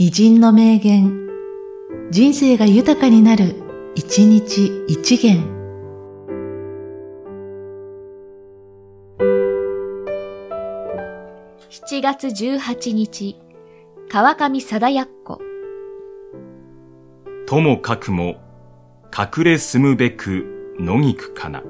偉人の名言、人生が豊かになる、一日一元。7月18日、川上貞奴。ともかくも、隠れ住むべく野菊かな。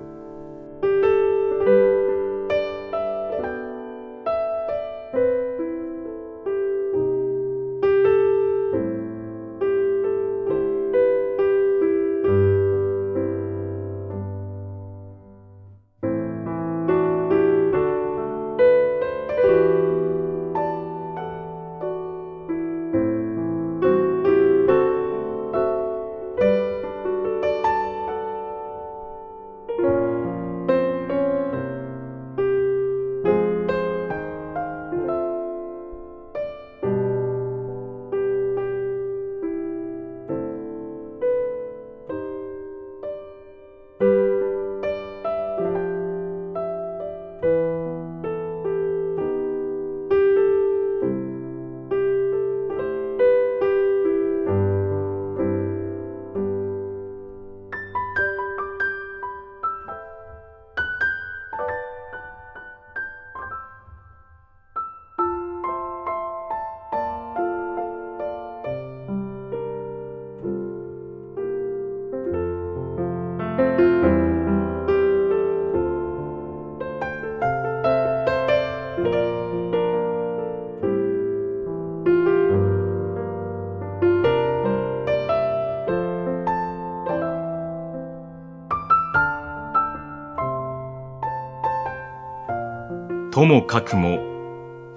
ともかくも、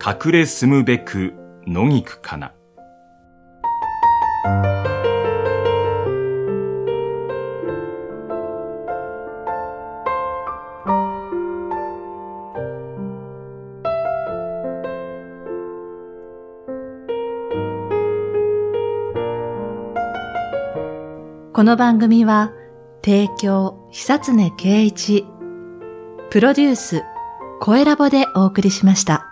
隠れ住むべく野菊かな。この番組は、提供、久常圭一、プロデュース、声ラボでお送りしました。